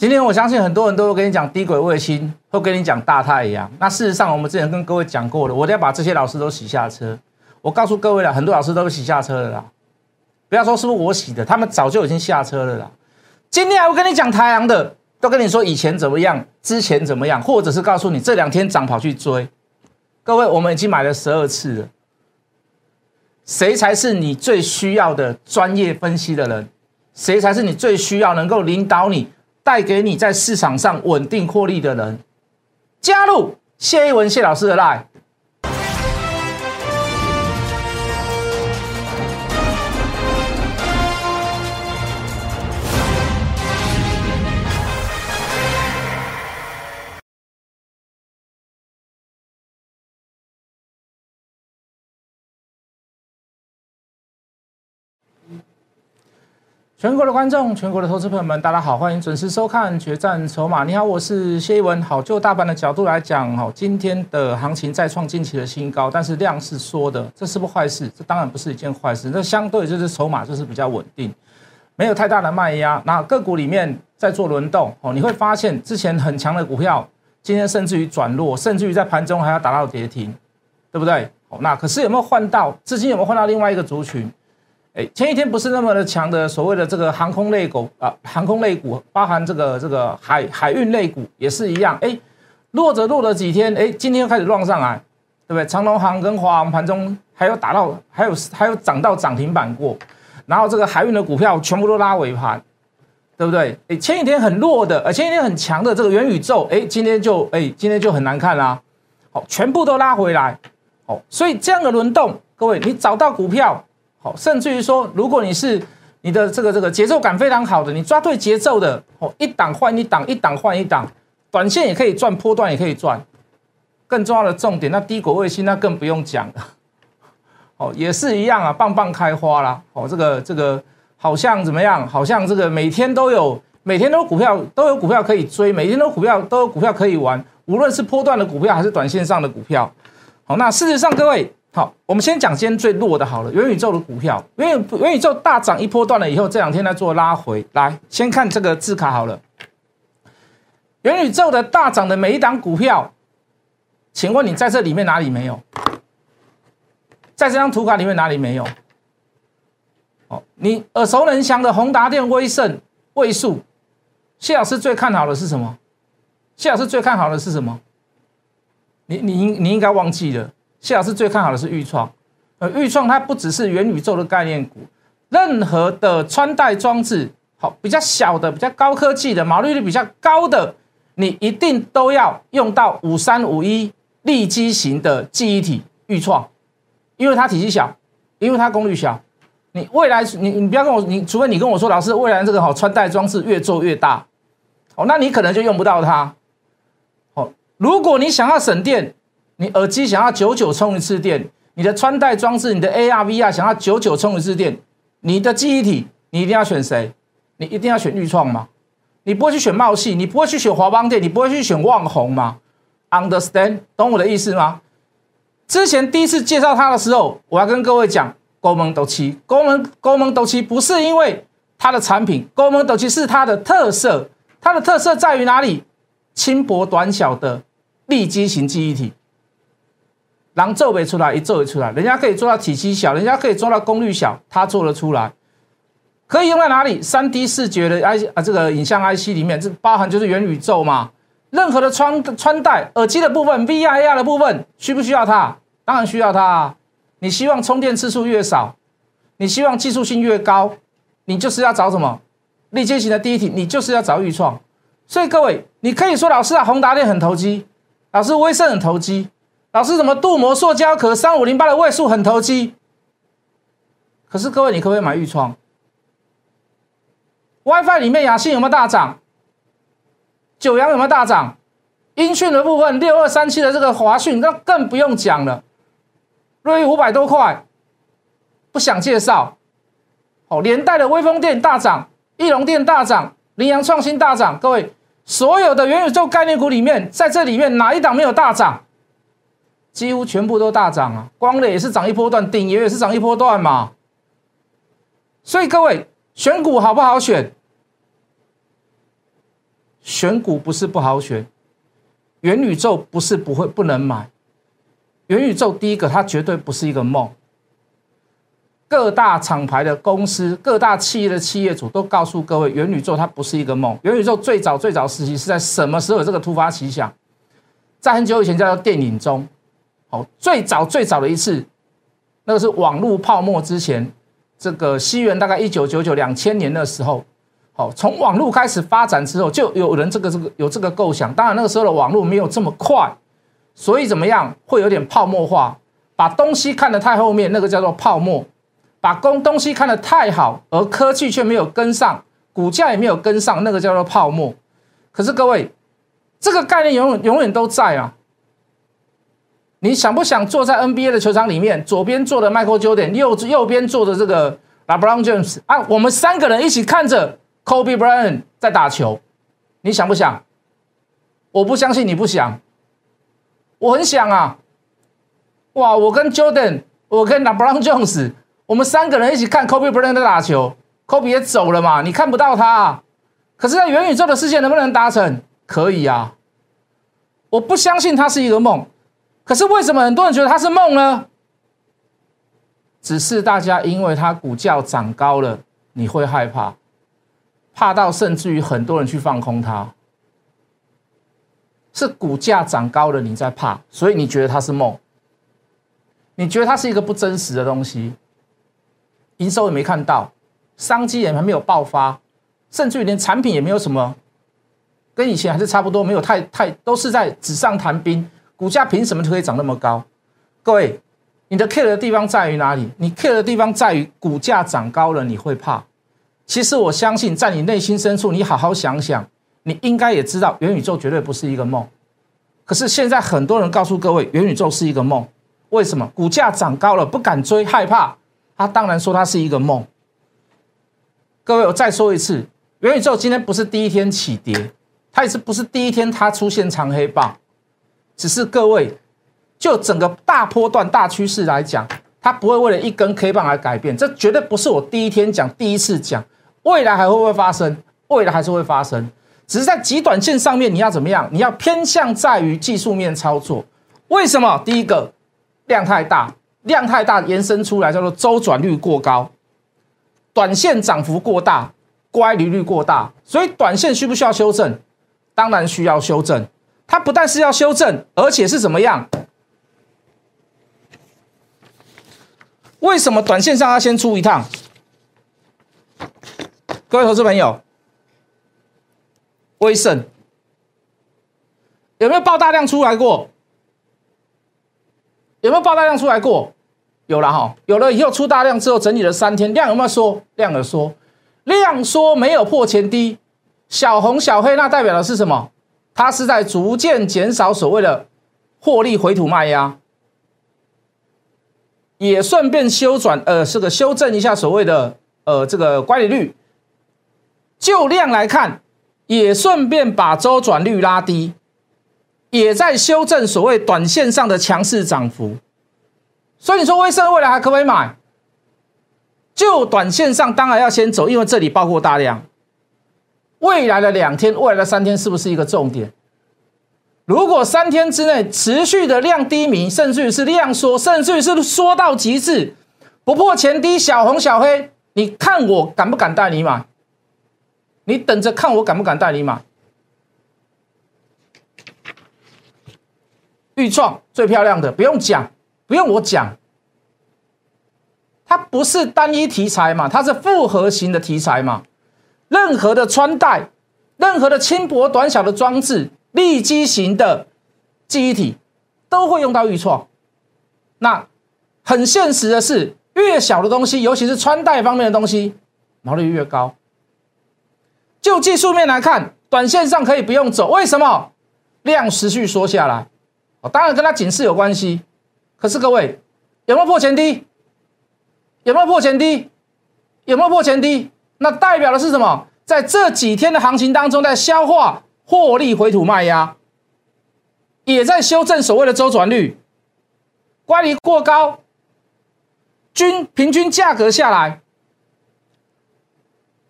今天我相信很多人都会跟你讲低轨卫星，会跟你讲大太阳。那事实上，我们之前跟各位讲过了，我都要把这些老师都洗下车。我告诉各位了，很多老师都洗下车了啦。不要说是不是我洗的，他们早就已经下车了啦。今天还会跟你讲太阳的，都跟你说以前怎么样，之前怎么样，或者是告诉你这两天涨跑去追。各位，我们已经买了十二次了。谁才是你最需要的专业分析的人？谁才是你最需要能够领导你？带给你在市场上稳定获利的人，加入谢一文谢老师的 line。全国的观众，全国的投资朋友们，大家好，欢迎准时收看《决战筹码》。你好，我是谢一文。好，就大盘的角度来讲，哈，今天的行情再创近期的新高，但是量是缩的，这是不坏事？这当然不是一件坏事。那相对就是筹码就是比较稳定，没有太大的卖压。那个股里面在做轮动，哦，你会发现之前很强的股票，今天甚至于转弱，甚至于在盘中还要打到跌停，对不对？哦，那可是有没有换到资金？有没有换到另外一个族群？哎，前一天不是那么的强的，所谓的这个航空类股啊，航空类股包含这个这个海海运类股也是一样，哎，落着落了几天，哎，今天又开始乱上来，对不对？长隆航跟华航盘中还有打到，还有还有涨到涨停板过，然后这个海运的股票全部都拉尾盘，对不对？哎，前一天很弱的，呃，前一天很强的这个元宇宙，哎，今天就哎，今天就很难看啦，好，全部都拉回来，好，所以这样的轮动，各位，你找到股票。好，甚至于说，如果你是你的这个这个节奏感非常好的，你抓对节奏的，哦，一档换一档，一档换一档，短线也可以赚，波段也可以赚。更重要的重点，那低轨卫星那更不用讲了，哦，也是一样啊，棒棒开花啦。哦，这个这个好像怎么样？好像这个每天都有，每天都股票都有股票可以追，每天都股票都有股票可以玩，无论是波段的股票还是短线上的股票。好，那事实上各位。好，我们先讲今天最弱的，好了，元宇宙的股票，元宇元宇宙大涨一波段了以后，这两天在做拉回来。先看这个字卡好了，元宇宙的大涨的每一档股票，请问你在这里面哪里没有？在这张图卡里面哪里没有？哦，你耳熟能详的宏达电、威盛、位数，谢老师最看好的是什么？谢老师最看好的是什么？你你应你应该忘记了。谢老师最看好的是豫创，呃，豫创它不只是元宇宙的概念股，任何的穿戴装置，好比较小的、比较高科技的、毛利率比较高的，你一定都要用到五三五一立基型的记忆体豫创，因为它体积小，因为它功率小。你未来你你不要跟我，你除非你跟我说，老师未来这个好穿戴装置越做越大，哦，那你可能就用不到它。哦，如果你想要省电。你耳机想要久久充一次电，你的穿戴装置，你的 AR VR 想要久久充一次电，你的记忆体你一定要选谁？你一定要选预创吗？你不会去选茂系，你不会去选华邦电，你不会去选旺宏吗？Understand？懂我的意思吗？之前第一次介绍它的时候，我要跟各位讲，高门斗七，高门高门斗七不是因为它的产品，高门斗七是它的特色，它的特色在于哪里？轻薄短小的立基型记忆体。狼做没出来，一做一出来，人家可以做到体积小，人家可以做到功率小，他做得出来，可以用在哪里？三 D 视觉的 I 啊，这个影像 IC 里面，这包含就是元宇宙嘛。任何的穿穿戴耳机的部分，VR AR 的部分，需不需要它？当然需要它啊。你希望充电次数越少，你希望技术性越高，你就是要找什么？立阶型的第一题，你就是要找预创。所以各位，你可以说老师啊，宏达电很投机，老师威盛很投机。老师，怎么镀膜塑胶壳三五零八的位数很投机？可是各位，你可不可以买预创？WiFi 里面雅信有没有大涨？九阳有没有大涨？音讯的部分六二三七的这个华讯，那更不用讲了，瑞五百多块，不想介绍。哦，连带的微风电大涨，翼龙电大涨，羚羊创新大涨。各位，所有的元宇宙概念股里面，在这里面哪一档没有大涨？几乎全部都大涨啊！光磊也是涨一波段，鼎爷也是涨一波段嘛。所以各位选股好不好选？选股不是不好选，元宇宙不是不会不能买，元宇宙第一个它绝对不是一个梦。各大厂牌的公司、各大企业的企业主都告诉各位，元宇宙它不是一个梦。元宇宙最早最早时期是在什么时候这个突发奇想？在很久以前叫做电影中，哦，最早最早的一次，那个是网络泡沫之前，这个西元大概一九九九两千年的时候，好，从网络开始发展之后，就有人这个这个有这个构想。当然那个时候的网络没有这么快，所以怎么样会有点泡沫化，把东西看得太后面，那个叫做泡沫。把工东西看得太好，而科技却没有跟上，股价也没有跟上，那个叫做泡沫。可是各位，这个概念永远永远都在啊！你想不想坐在 NBA 的球场里面，左边坐的 Michael Jordan，右右边坐的这个 LeBron James 啊？我们三个人一起看着 Kobe Bryant 在打球，你想不想？我不相信你不想，我很想啊！哇，我跟 Jordan，我跟 LeBron James。我们三个人一起看 Kobe Bryant 在打球，Kobe 也走了嘛，你看不到他。啊可是，在元宇宙的世界能不能达成？可以啊。我不相信它是一个梦，可是为什么很多人觉得它是梦呢？只是大家因为它股价涨高了，你会害怕，怕到甚至于很多人去放空它。是股价涨高了，你在怕，所以你觉得它是梦，你觉得它是一个不真实的东西。营收也没看到，商机也还没有爆发，甚至于连产品也没有什么，跟以前还是差不多，没有太太都是在纸上谈兵。股价凭什么可以涨那么高？各位，你的 care 的地方在于哪里？你 care 的地方在于股价涨高了你会怕。其实我相信，在你内心深处，你好好想想，你应该也知道元宇宙绝对不是一个梦。可是现在很多人告诉各位，元宇宙是一个梦，为什么？股价涨高了不敢追，害怕。他当然说它是一个梦。各位，我再说一次，元宇宙今天不是第一天起跌，它也是不是第一天它出现长黑棒，只是各位就整个大波段大趋势来讲，它不会为了一根 K 棒而改变。这绝对不是我第一天讲，第一次讲，未来还会不会发生？未来还是会发生，只是在极短线上面你要怎么样？你要偏向在于技术面操作。为什么？第一个量太大。量太大，延伸出来叫做周转率过高，短线涨幅过大，乖离率过大，所以短线需不需要修正？当然需要修正。它不但是要修正，而且是怎么样？为什么短线上要先出一趟？各位投资朋友，威盛有没有爆大量出来过？有没有爆大量出来过？有了哈，有了以后出大量之后整理了三天，量有没有缩？量有缩，量缩没有破前低，小红小黑那代表的是什么？它是在逐渐减少所谓的获利回吐卖压，也顺便修转呃这个修正一下所谓的呃这个乖离率。就量来看，也顺便把周转率拉低。也在修正所谓短线上的强势涨幅，所以你说威盛未来还可不可以买？就短线上当然要先走，因为这里包括大量。未来的两天、未来的三天是不是一个重点？如果三天之内持续的量低迷，甚至于是量缩，甚至于是缩到极致，不破前低，小红小黑，你看我敢不敢带你买？你等着看我敢不敢带你买？预创最漂亮的，不用讲，不用我讲，它不是单一题材嘛，它是复合型的题材嘛。任何的穿戴，任何的轻薄短小的装置，立基型的记忆体，都会用到预创。那很现实的是，越小的东西，尤其是穿戴方面的东西，毛利率越高。就技术面来看，短线上可以不用走，为什么？量持续缩下来。哦，当然跟它警示有关系，可是各位有没有破前低？有没有破前低？有没有破前低？那代表的是什么？在这几天的行情当中，在消化获利回吐卖压，也在修正所谓的周转率，乖离过高，均平均价格下来，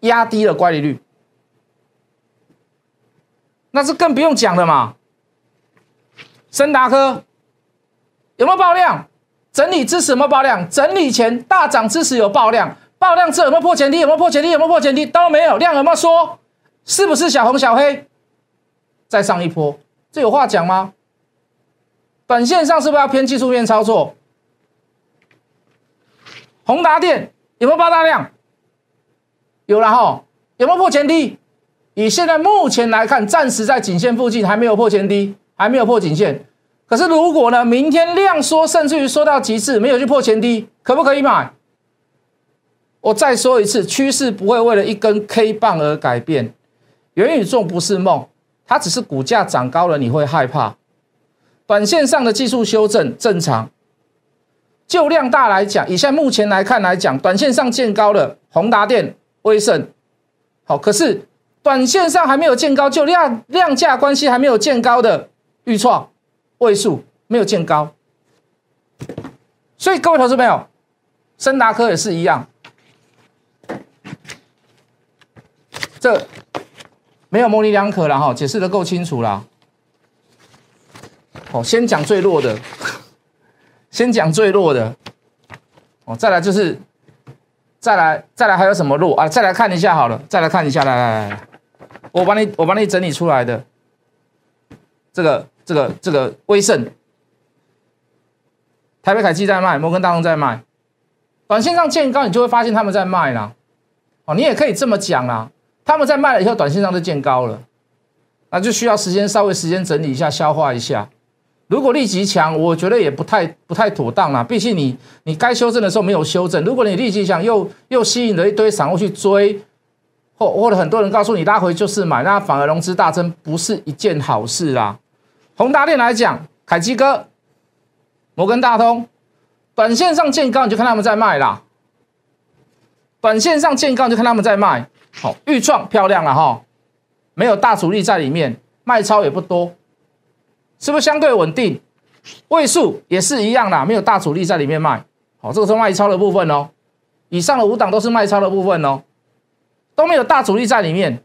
压低了乖离率。那是更不用讲了嘛。森达科有没有爆量？整理支持有没有爆量？整理前大涨支持有爆量，爆量之后有没有破前低？有没有破前低？有没有破前低？都没有，量有没有缩？是不是小红小黑？再上一波，这有话讲吗？短线上是不是要偏技术面操作？宏达电有没有爆大量？有了哈，有没有破前低？以现在目前来看，暂时在颈线附近，还没有破前低，还没有破颈线。可是如果呢，明天量缩，甚至于缩到极致，没有去破前低，可不可以买？我再说一次，趋势不会为了一根 K 棒而改变。元宇宙不是梦，它只是股价涨高了，你会害怕。短线上的技术修正正常，就量大来讲，以现在目前来看来讲，短线上见高了，宏达电、威盛，好，可是短线上还没有见高，就量量价关系还没有见高的预创、位数没有见高，所以各位投资朋友，森达科也是一样，这没有模棱两可了哈，解释的够清楚了。哦，先讲最弱的，先讲最弱的，哦，再来就是，再来再来还有什么弱啊？再来看一下好了，再来看一下，来来来，我帮你我帮你整理出来的，这个这个这个威盛，台北凯基在卖，摩根大通在卖，短线上见高，你就会发现他们在卖啦，哦，你也可以这么讲啦，他们在卖了以后，短线上就见高了，那就需要时间稍微时间整理一下，消化一下。如果立即强，我觉得也不太不太妥当啦。毕竟你你该修正的时候没有修正。如果你立即强，又又吸引了一堆散户去追，或或者很多人告诉你拉回就是买，那反而融资大增，不是一件好事啦。宏达电来讲，凯基哥、摩根大通，短线上见高你就看他们在卖啦。短线上见高就看他们在卖，好，预创漂亮了哈，没有大主力在里面，卖超也不多。是不是相对稳定？位数也是一样啦，没有大主力在里面卖。好，这个是卖超的部分哦。以上的五档都是卖超的部分哦，都没有大主力在里面。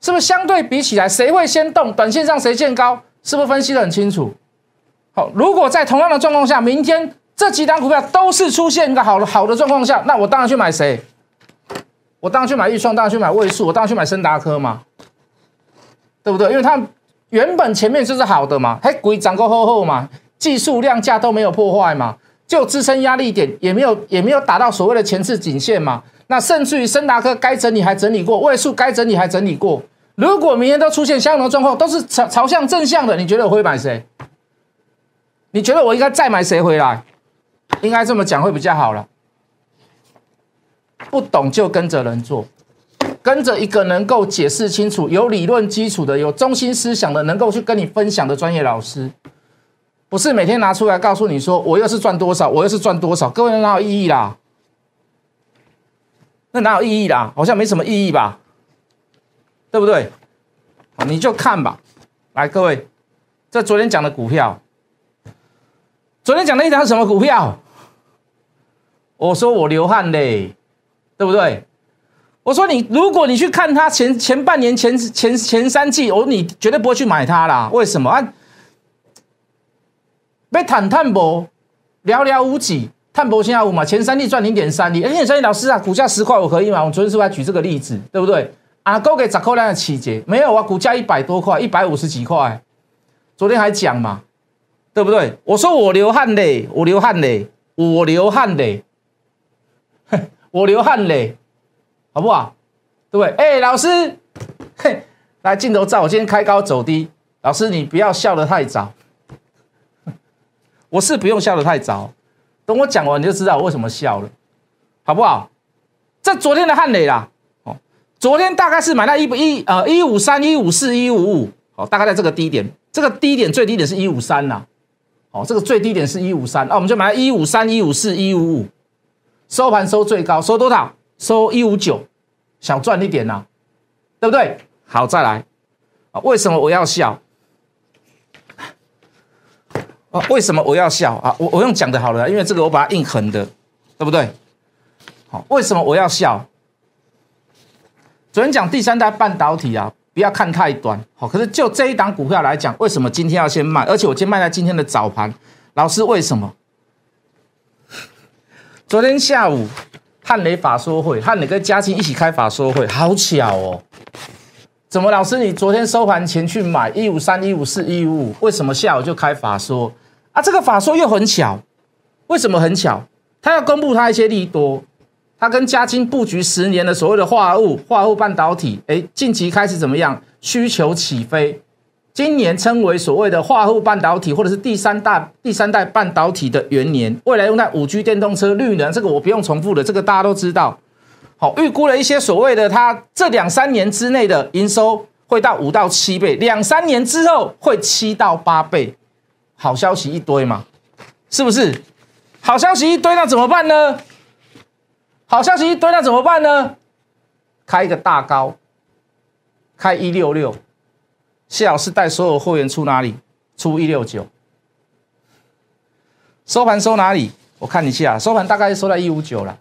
是不是相对比起来，谁会先动？短线上谁见高？是不是分析的很清楚？好，如果在同样的状况下，明天这几档股票都是出现一个好的好的状况下，那我当然去买谁？我当然去买预创，当然去买位数，我当然去买森达科嘛，对不对？因为他们。原本前面就是好的嘛，还鬼涨够厚厚嘛，技术量价都没有破坏嘛，就支撑压力点也没有也没有达到所谓的前次颈线嘛，那甚至于森达科该整理还整理过，位数该整理还整理过，如果明天都出现相同的状况，都是朝朝向正向的，你觉得我会买谁？你觉得我应该再买谁回来？应该这么讲会比较好了，不懂就跟着人做。跟着一个能够解释清楚、有理论基础的、有中心思想的、能够去跟你分享的专业老师，不是每天拿出来告诉你说我又是赚多少，我又是赚多少，各位哪有意义啦？那哪有意义啦？好像没什么意义吧？对不对？你就看吧。来，各位，这昨天讲的股票，昨天讲的一张什么股票？我说我流汗嘞，对不对？我说你，如果你去看它前前半年前前前三季，我你绝对不会去买它啦。为什么啊？被坦坦博寥寥无几，碳博现在五嘛，前三季赚零点三亿。零点三亿，老师啊，股价十块我可以吗？我昨天是不是举这个例子，对不对？啊，够给砸扣量的起节没有啊？股价一百多块，一百五十几块，昨天还讲嘛，对不对？我说我流汗嘞，我流汗嘞，我流汗嘞，我流汗嘞。好不好？对不对？哎，老师，嘿，来镜头照。我今天开高走低，老师你不要笑得太早。我是不用笑得太早，等我讲完你就知道我为什么笑了，好不好？这昨天的汉磊啦，哦，昨天大概是买到一一呃一五三一五四一五五，好，大概在这个低点，这个低点最低点是一五三呐，哦，这个最低点是一五三，那我们就买一五三一五四一五五，收盘收最高，收多少？收一五九，想赚一点呐，对不对？好，再来啊！为什么我要笑？啊，为什么我要笑啊？我我用讲的好了，因为这个我把它硬横的，对不对？好，为什么我要笑？昨天讲第三代半导体啊，不要看太短。好，可是就这一档股票来讲，为什么今天要先卖？而且我今天卖在今天的早盘，老师为什么？昨天下午汉雷法说会，汉雷跟嘉庆一起开法说会，好巧哦。怎么，老师你昨天收盘前去买一五三、一五四、一五五，为什么下午就开法说啊？这个法说又很巧，为什么很巧？他要公布他一些利多，他跟嘉金布局十年的所谓的化合物、化合物半导体，哎，近期开始怎么样？需求起飞，今年称为所谓的化合物半导体，或者是第三代第三代半导体的元年，未来用在五 G 电动车、绿能，这个我不用重复的，这个大家都知道。好，预估了一些所谓的，它这两三年之内的营收会到五到七倍，两三年之后会七到八倍，好消息一堆嘛，是不是？好消息一堆，那怎么办呢？好消息一堆，那怎么办呢？开一个大高，开一六六，谢老师带所有货源出哪里？出一六九，收盘收哪里？我看一下，收盘大概收在一五九了。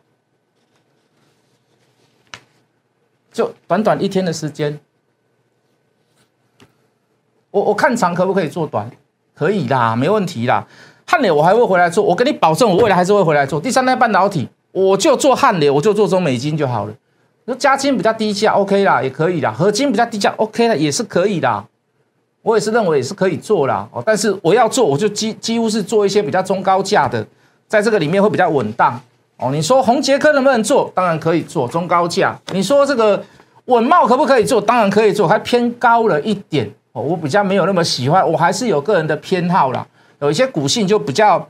就短短一天的时间，我我看长可不可以做短？可以啦，没问题啦。汉磊我还会回来做，我跟你保证，我未来还是会回来做第三代半导体，我就做汉磊，我就做中美金就好了。那加金比较低价，OK 啦，也可以啦。合金比较低价，OK 啦，也是可以的。我也是认为也是可以做啦。哦，但是我要做，我就几几乎是做一些比较中高价的，在这个里面会比较稳当。哦，你说红杰科能不能做？当然可以做中高价。你说这个稳茂可不可以做？当然可以做，还偏高了一点。哦，我比较没有那么喜欢，我还是有个人的偏好啦。有一些股性就比较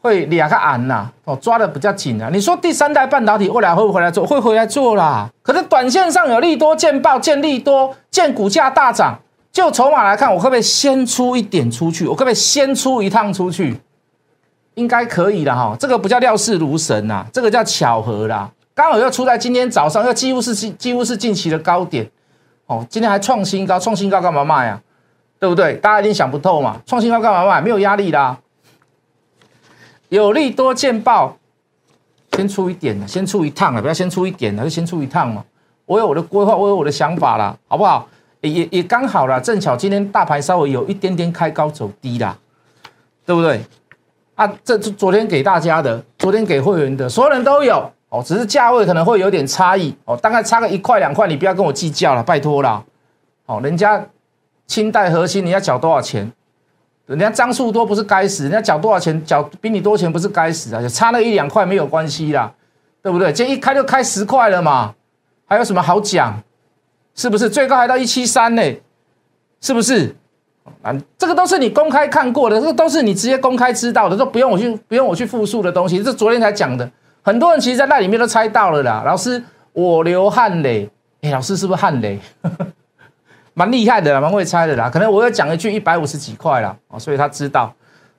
会两个暗呐，哦，抓的比较紧啊。你说第三代半导体未来会不会回来做？会回来做啦。可是短线上有利多见报，见利多，见股价大涨，就筹码来看，我可不可以先出一点出去？我可不可以先出一趟出去？应该可以的哈，这个不叫料事如神呐，这个叫巧合啦。刚好又出在今天早上，又几乎是几几乎是近期的高点，哦，今天还创新高，创新高干嘛卖啊？对不对？大家一定想不透嘛，创新高干嘛卖？没有压力啦，有利多见报，先出一点先出一趟啊，不要先出一点就先出一趟嘛。我有我的规划，我有我的想法啦，好不好？也也刚好啦，正巧今天大盘稍微有一点点开高走低啦，对不对？啊，这是昨天给大家的，昨天给会员的，所有人都有哦，只是价位可能会有点差异哦，大概差个一块两块，你不要跟我计较了，拜托了。哦，人家清代核心，你要缴多少钱？人家张数多不是该死，人家缴多少钱，缴比你多钱不是该死啊？就差那一两块没有关系啦，对不对？这一开就开十块了嘛，还有什么好讲？是不是最高还到一七三呢？是不是？啊，这个都是你公开看过的，这个都是你直接公开知道的，都不用我去不用我去复述的东西。这昨天才讲的，很多人其实在那里面都猜到了啦。老师，我流汗嘞，哎，老师是不是汗雷？蛮厉害的啦，蛮会猜的啦。可能我要讲一句一百五十几块啦，哦，所以他知道。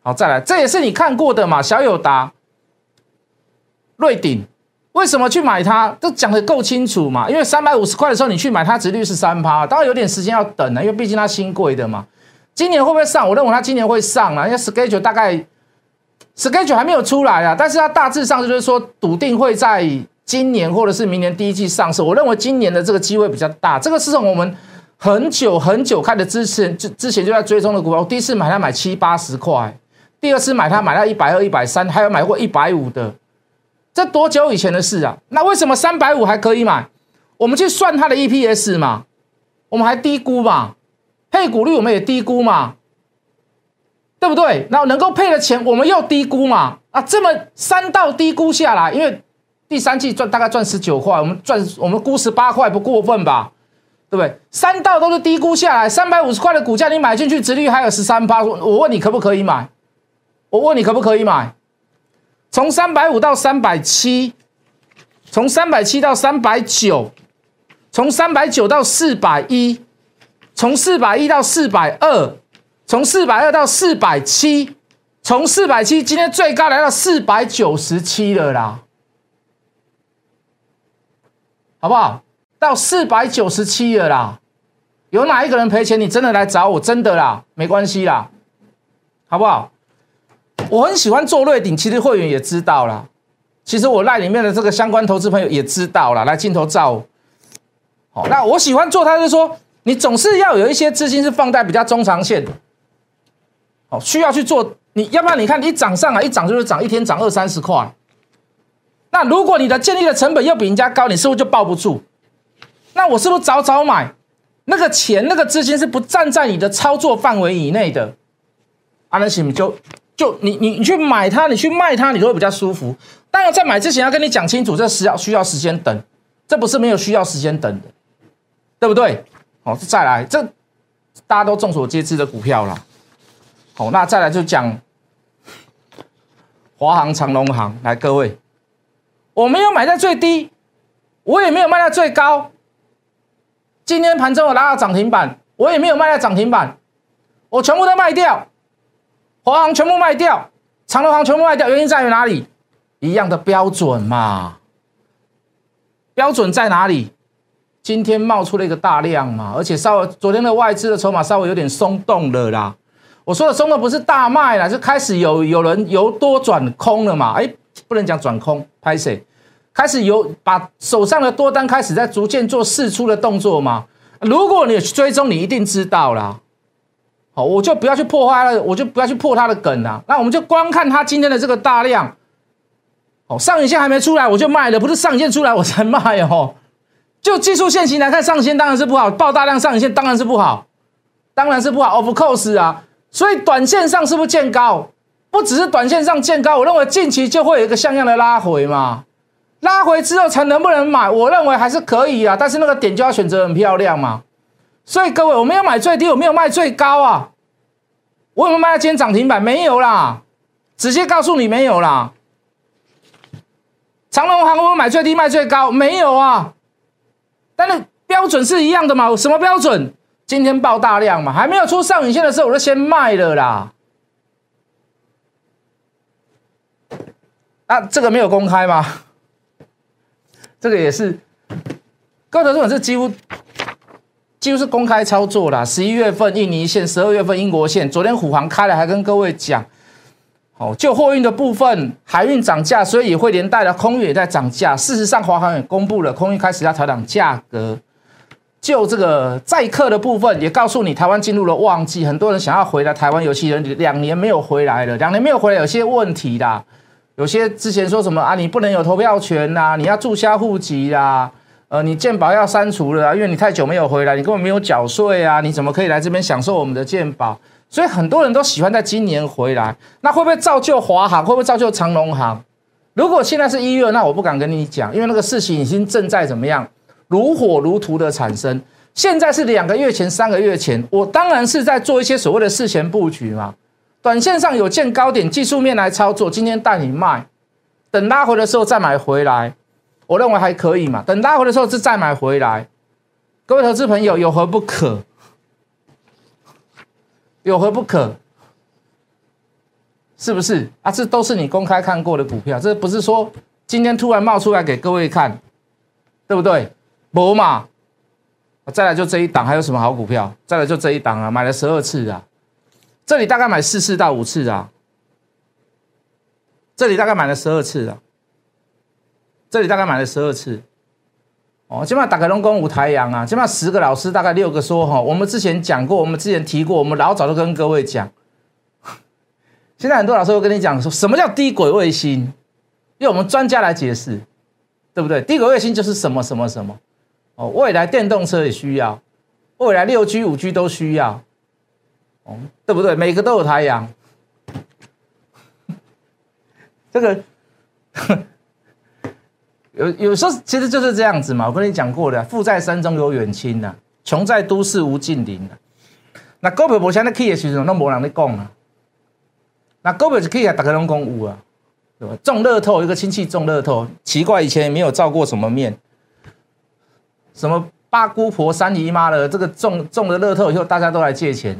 好，再来，这也是你看过的嘛？小友达、瑞鼎，为什么去买它？都讲的够清楚嘛？因为三百五十块的时候你去买它，值率是三趴，当然有点时间要等了，因为毕竟它新贵的嘛。今年会不会上？我认为它今年会上啊，因为 schedule 大概 schedule 还没有出来啊，但是它大致上就是说笃定会在今年或者是明年第一季上市。我认为今年的这个机会比较大。这个是我们很久很久看的之前之之前就在追踪的股票。我第一次买它买七八十块，第二次买它买到一百二、一百三，还有买过一百五的，这多久以前的事啊？那为什么三百五还可以买？我们去算它的 EPS 嘛，我们还低估嘛？配股率我们也低估嘛，对不对？那能够配的钱我们又低估嘛？啊，这么三道低估下来，因为第三季赚大概赚十九块，我们赚我们估十八块不过分吧？对不对？三道都是低估下来，三百五十块的股价你买进去，殖率还有十三趴，我问你可不可以买？我问你可不可以买？从三百五到三百七，从三百七到三百九，从三百九到四百一。从四百一到四百二，从四百二到四百七，从四百七今天最高来到四百九十七了啦，好不好？到四百九十七了啦，有哪一个人赔钱？你真的来找我，真的啦，没关系啦，好不好？我很喜欢做瑞鼎，其实会员也知道啦。其实我赖里面的这个相关投资朋友也知道了，来镜头照。好，那我喜欢做他，就说你总是要有一些资金是放在比较中长线的，好，需要去做。你要不然你看一涨上来，一涨就是涨一天涨二三十块。那如果你的建立的成本又比人家高，你是不是就抱不住？那我是不是早早买？那个钱那个资金是不站在你的操作范围以内的，阿那行就就你你你去买它，你去卖它，你都会比较舒服。当然在买之前要跟你讲清楚，这是要需要时间等，这不是没有需要时间等的，对不对？好，再来这大家都众所皆知的股票了。好，那再来就讲华航、长隆航。来，各位，我没有买在最低，我也没有卖在最高。今天盘中我拉到涨停板，我也没有卖在涨停板，我全部都卖掉。华航全部卖掉，长隆航全部卖掉，原因在于哪里？一样的标准嘛。标准在哪里？今天冒出了一个大量嘛，而且稍微昨天的外资的筹码稍微有点松动了啦。我说的松的不是大卖了，是开始有有人由多转空了嘛？哎，不能讲转空，拍谁？开始有把手上的多单开始在逐渐做试出的动作吗？如果你去追踪，你一定知道啦。好，我就不要去破坏了，我就不要去破它的梗了。那我们就光看它今天的这个大量。哦，上影线还没出来我就卖了，不是上影线出来我才卖哦。就技术线型来看，上影线当然是不好，爆大量上影线当然是不好，当然是不好。Of course 啊。所以短线上是不是见高？不只是短线上见高，我认为近期就会有一个像样的拉回嘛。拉回之后才能不能买？我认为还是可以啊，但是那个点就要选择很漂亮嘛。所以各位，我没有买最低，我没有卖最高啊。我有没有卖到今天涨停板？没有啦，直接告诉你没有啦。长隆行我买最低卖最高，没有啊。但是标准是一样的嘛？什么标准？今天爆大量嘛，还没有出上影线的时候，我就先卖了啦。啊，这个没有公开吗？这个也是，高德这种是几乎几乎是公开操作啦。十一月份印尼线，十二月份英国线，昨天虎航开了，还跟各位讲，哦，就货运的部分，海运涨价，所以也会连带的空运也在涨价。事实上，华航也公布了，空运开始要调整价格。就这个载客的部分，也告诉你，台湾进入了旺季，很多人想要回来台湾，尤其人两年没有回来了，两年没有回来，有些问题啦，有些之前说什么啊，你不能有投票权呐，你要注销户籍啦，呃，你健保要删除了，因为你太久没有回来，你根本没有缴税啊，你怎么可以来这边享受我们的健保？所以很多人都喜欢在今年回来，那会不会造就华航？会不会造就长隆航？如果现在是一月，那我不敢跟你讲，因为那个事情已经正在怎么样？如火如荼的产生，现在是两个月前、三个月前，我当然是在做一些所谓的事前布局嘛。短线上有见高点，技术面来操作，今天带你卖，等拉回的时候再买回来，我认为还可以嘛。等拉回的时候是再买回来，各位投资朋友有何不可？有何不可？是不是啊？这都是你公开看过的股票，这不是说今天突然冒出来给各位看，对不对？博嘛，再来就这一档，还有什么好股票？再来就这一档啊，买了十二次啊，这里大概买四次到五次啊，这里大概买了十二次啊，这里大概买了十二次。哦，起码打开龙宫五台阳啊，起码十个老师大概六个说哈，我们之前讲过，我们之前提过，我们老早就跟各位讲。现在很多老师会跟你讲说，什么叫低轨卫星？用我们专家来解释，对不对？低轨卫星就是什么什么什么。哦，未来电动车也需要，未来六 G、五 G 都需要，哦，对不对？每个都有太阳，这个 有有时候其实就是这样子嘛。我跟你讲过的，富在山中有远亲呐，穷在都市无近邻呐。那股票无现在 key 的时候，那无人在讲啊。那股票是 key 啊，大家拢讲有啊，对吧？中乐透，一个亲戚中乐透，奇怪，以前也没有照过什么面。什么八姑婆三姨妈的，这个中中了乐透以后，大家都来借钱，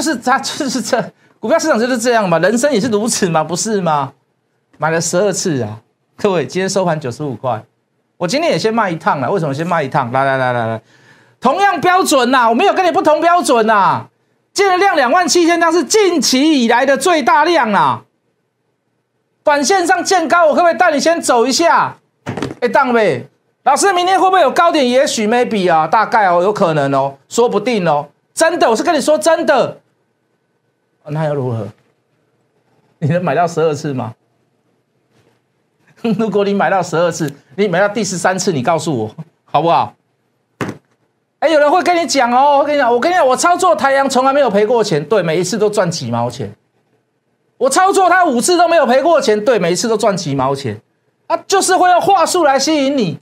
就是他就是这股票市场就是这样嘛，人生也是如此嘛，不是吗？买了十二次啊，各位，今天收盘九十五块，我今天也先卖一趟了，为什么先卖一趟？来来来来来，同样标准呐，我没有跟你不同标准呐，今天量两万七千张是近期以来的最大量啊。短线上见高，我可不可以带你先走一下？哎，当呗，老师，明天会不会有高点？也许 maybe 啊，大概哦，有可能哦，说不定哦，真的，我是跟你说真的。那又如何？你能买到十二次吗？如果你买到十二次，你买到第十三次，你告诉我好不好？哎，有人会跟你讲哦，我跟你讲，我跟你讲，我操作太阳从来没有赔过钱，对，每一次都赚几毛钱。我操作它五次都没有赔过钱，对，每一次都赚几毛钱。啊，就是会用话术来吸引你。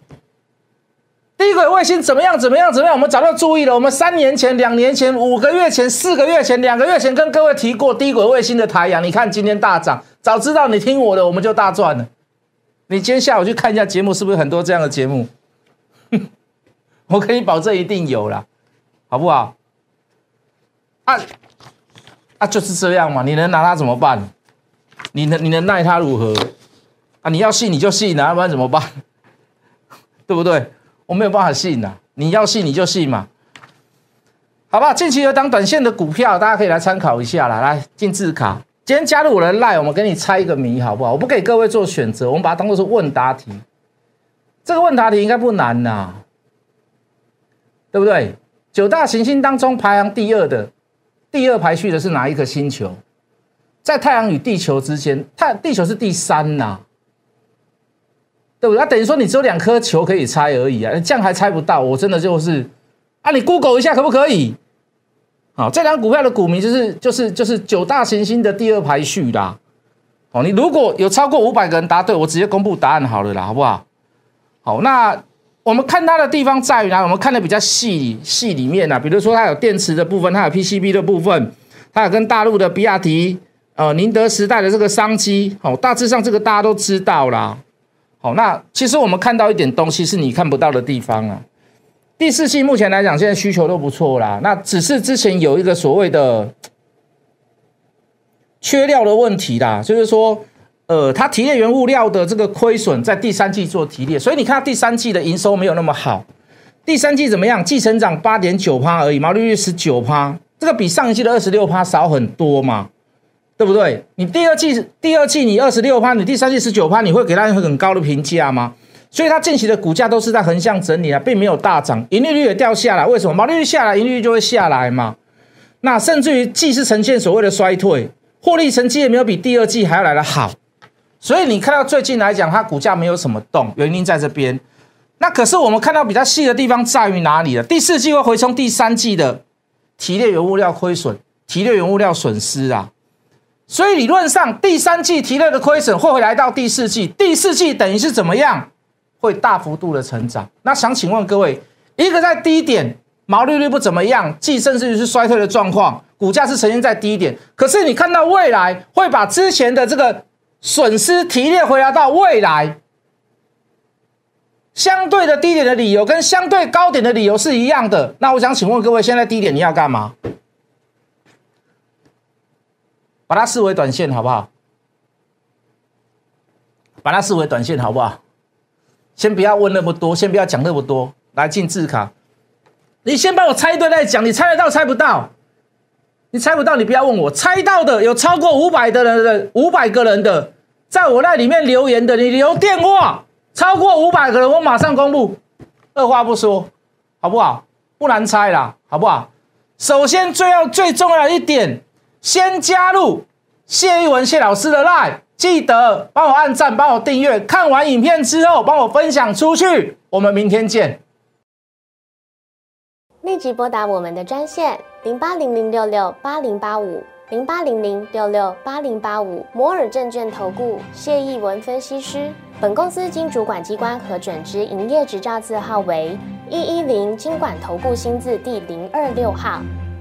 低轨卫星怎么样？怎么样？怎么样？我们早就注意了。我们三年前、两年前、五个月前、四个月前、两个月前跟各位提过低轨卫星的台阳，你看今天大涨。早知道你听我的，我们就大赚了。你今天下午去看一下节目，是不是很多这样的节目？我可以保证一定有了，好不好？啊啊，就是这样嘛！你能拿他怎么办？你能你能奈他如何？啊，你要信你就信啊，要不然怎么办？对不对？我没有办法信呐。你要信你就信嘛，好不好？近期有当短线的股票，大家可以来参考一下啦。来进字卡。今天加入我的 line，我们给你猜一个谜，好不好？我不给各位做选择，我们把它当做是问答题。这个问答题应该不难呐，对不对？九大行星当中排行第二的，第二排序的是哪一颗星球？在太阳与地球之间，太地球是第三呐，对不对？那等于说你只有两颗球可以猜而已啊，这样还猜不到，我真的就是啊，你 Google 一下可不可以？好，这张股票的股名就是就是就是九大行星的第二排序啦。哦，你如果有超过五百个人答对，我直接公布答案好了啦，好不好？好，那我们看它的地方在于哪？我们看的比较细细里面啊，比如说它有电池的部分，它有 PCB 的部分，它有跟大陆的比亚迪、呃宁德时代的这个商机。好，大致上这个大家都知道啦。那其实我们看到一点东西是你看不到的地方啊。第四季目前来讲，现在需求都不错啦。那只是之前有一个所谓的缺料的问题啦，就是说，呃，它提炼原物料的这个亏损在第三季做提炼，所以你看第三季的营收没有那么好。第三季怎么样？季成长八点九趴而已，毛利率十九趴，这个比上一季的二十六趴少很多嘛，对不对？你第二季第二季你二十六趴，你第三季十九趴，你会给它很高的评价吗？所以它近期的股价都是在横向整理啊，并没有大涨，盈利率也掉下来。为什么？毛利率下来，盈利率就会下来嘛。那甚至于既是呈现所谓的衰退，获利成绩也没有比第二季还要来的好。所以你看到最近来讲，它股价没有什么动，原因在这边。那可是我们看到比较细的地方在于哪里了？第四季会回冲第三季的提炼原物料亏损、提炼原物料损失啊。所以理论上第三季提炼的亏损会回来到第四季，第四季等于是怎么样？会大幅度的成长。那想请问各位，一个在低点，毛利率不怎么样，既甚至于是衰退的状况，股价是呈现在低点。可是你看到未来会把之前的这个损失提炼回来到未来，相对的低点的理由跟相对高点的理由是一样的。那我想请问各位，现在低点你要干嘛？把它视为短线好不好？把它视为短线好不好？先不要问那么多，先不要讲那么多，来进字卡。你先帮我猜对再讲，你猜得到猜不到？你猜不到，你不要问我。猜到的有超过五百的人的五百个人的，在我那里面留言的，你留电话，超过五百个人，我马上公布。二话不说，好不好？不难猜啦，好不好？首先最要最重要一点，先加入谢一文谢老师的 line。记得帮我按赞，帮我订阅。看完影片之后，帮我分享出去。我们明天见。立即拨打我们的专线零八零零六六八零八五零八零零六六八零八五摩尔证券投顾谢义文分析师。本公司经主管机关核准之营业执照字号为一一零金管投顾新字第零二六号。